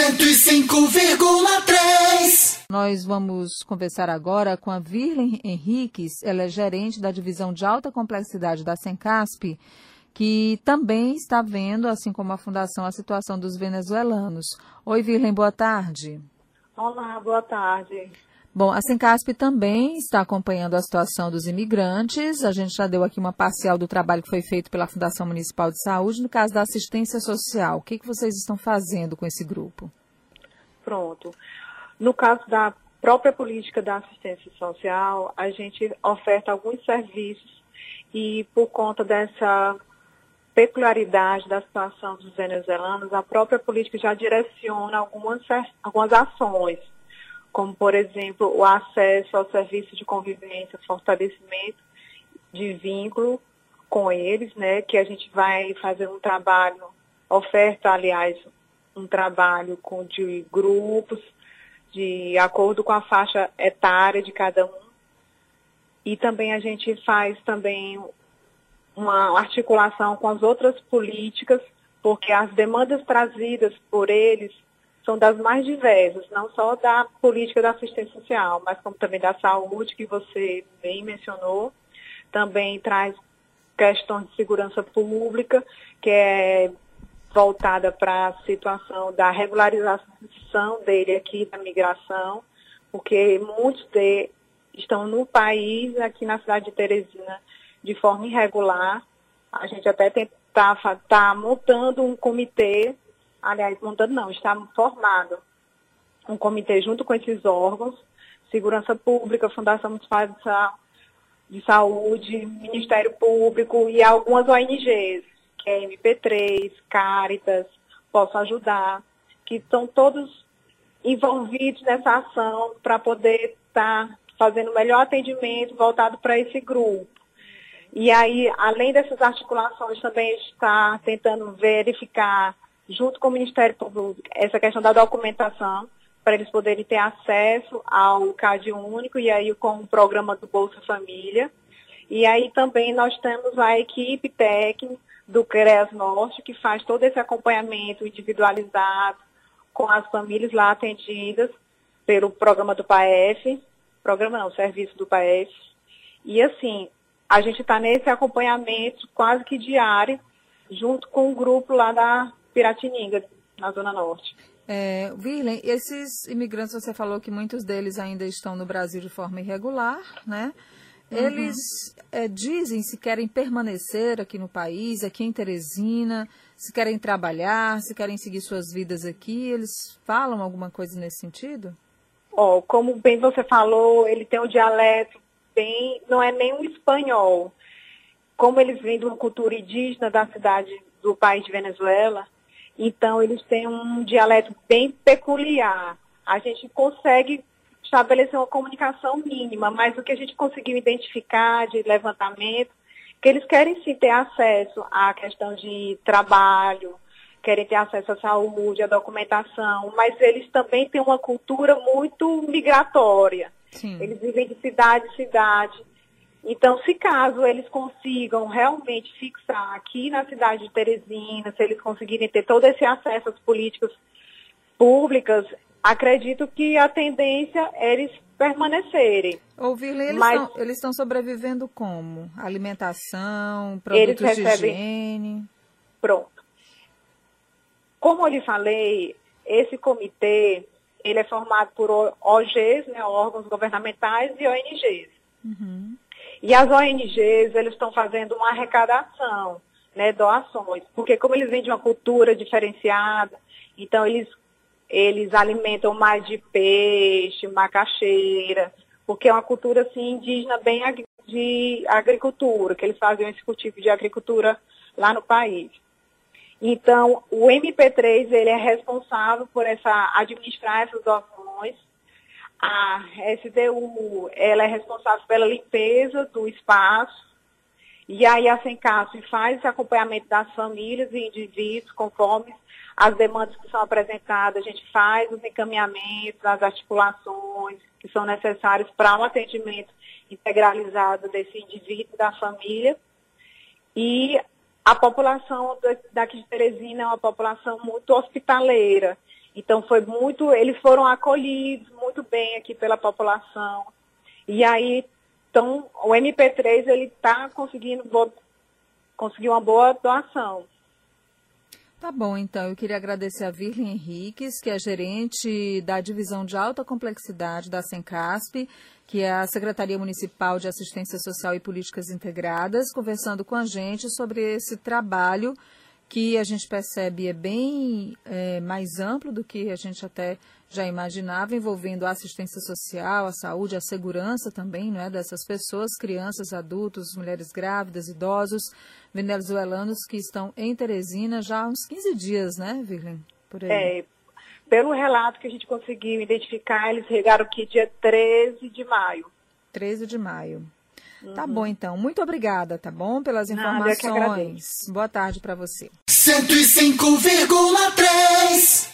105,3. Nós vamos conversar agora com a Virlen Henriques, ela é gerente da divisão de alta complexidade da Sencasp, que também está vendo, assim como a Fundação, a situação dos venezuelanos. Oi, Virlen, boa tarde. Olá, boa tarde. Bom, a Sencasp também está acompanhando a situação dos imigrantes. A gente já deu aqui uma parcial do trabalho que foi feito pela Fundação Municipal de Saúde no caso da assistência social. O que, que vocês estão fazendo com esse grupo? Pronto. No caso da própria política da assistência social, a gente oferta alguns serviços e por conta dessa peculiaridade da situação dos venezuelanos, a própria política já direciona algumas, algumas ações como, por exemplo, o acesso ao serviço de convivência, fortalecimento de vínculo com eles, né, que a gente vai fazer um trabalho, oferta, aliás, um trabalho com, de grupos, de acordo com a faixa etária de cada um. E também a gente faz também uma articulação com as outras políticas, porque as demandas trazidas por eles são das mais diversas, não só da política da assistência social, mas como também da saúde, que você bem mencionou. Também traz questões de segurança pública, que é voltada para a situação da regularização dele aqui da migração, porque muitos de, estão no país, aqui na cidade de Teresina, de forma irregular. A gente até está tá montando um comitê aliás, montando não, está formado um comitê junto com esses órgãos, Segurança Pública, Fundação Municipal de Saúde, Ministério Público e algumas ONGs, que é MP3, Caritas, Posso Ajudar, que estão todos envolvidos nessa ação para poder estar tá fazendo melhor atendimento voltado para esse grupo. E aí, além dessas articulações, também está tentando verificar junto com o Ministério Público, essa questão da documentação, para eles poderem ter acesso ao CAD único e aí com o programa do Bolsa Família. E aí também nós temos a equipe técnica do CREAS Norte, que faz todo esse acompanhamento individualizado com as famílias lá atendidas pelo programa do PAEF, programa não, serviço do PAEF. E assim, a gente está nesse acompanhamento quase que diário, junto com o grupo lá da Piratininga, na Zona Norte. É, Virlen, esses imigrantes, você falou que muitos deles ainda estão no Brasil de forma irregular, né? Uhum. Eles é, dizem se querem permanecer aqui no país, aqui em Teresina, se querem trabalhar, se querem seguir suas vidas aqui. Eles falam alguma coisa nesse sentido? Oh, como bem você falou, ele tem um dialeto bem, não é nem um espanhol. Como eles vêm de uma cultura indígena da cidade do país de Venezuela, então, eles têm um dialeto bem peculiar. A gente consegue estabelecer uma comunicação mínima, mas o que a gente conseguiu identificar de levantamento, que eles querem sim ter acesso à questão de trabalho, querem ter acesso à saúde, à documentação, mas eles também têm uma cultura muito migratória. Sim. Eles vivem de cidade em cidade. Então, se caso eles consigam realmente fixar aqui na cidade de Teresina, se eles conseguirem ter todo esse acesso às políticas públicas, acredito que a tendência é eles permanecerem. Ouvir, eles, Mas, estão, eles estão sobrevivendo como? Alimentação, produtos recebem, de higiene? Pronto. Como eu lhe falei, esse comitê, ele é formado por OGs, né, órgãos governamentais e ONGs. Uhum. E as ONGs, eles estão fazendo uma arrecadação, né, doações, porque como eles vêm de uma cultura diferenciada, então eles, eles alimentam mais de peixe, macaxeira, porque é uma cultura assim, indígena bem de agricultura, que eles faziam esse cultivo de agricultura lá no país. Então, o MP3 ele é responsável por essa administrar essas doações a SDU ela é responsável pela limpeza do espaço, e aí a Sencasp faz esse acompanhamento das famílias e indivíduos conforme as demandas que são apresentadas, a gente faz os encaminhamentos, as articulações que são necessárias para o um atendimento integralizado desse indivíduo da família. E a população daqui de Teresina é uma população muito hospitaleira. Então foi muito, eles foram acolhidos muito bem aqui pela população. E aí, então, o MP3 ele está conseguindo conseguir uma boa doação. Tá bom, então. Eu queria agradecer a Virlin Henriques, que é gerente da Divisão de Alta Complexidade da Sencasp, que é a Secretaria Municipal de Assistência Social e Políticas Integradas, conversando com a gente sobre esse trabalho que a gente percebe é bem é, mais amplo do que a gente até já imaginava, envolvendo a assistência social, a saúde, a segurança também não é, dessas pessoas, crianças, adultos, mulheres grávidas, idosos, venezuelanos que estão em Teresina já há uns 15 dias, né, Virlin? Por aí. É, pelo relato que a gente conseguiu identificar, eles chegaram aqui dia 13 de maio. 13 de maio. Uhum. Tá bom, então. Muito obrigada, tá bom? Pelas informações. Boa tarde para você. 105,3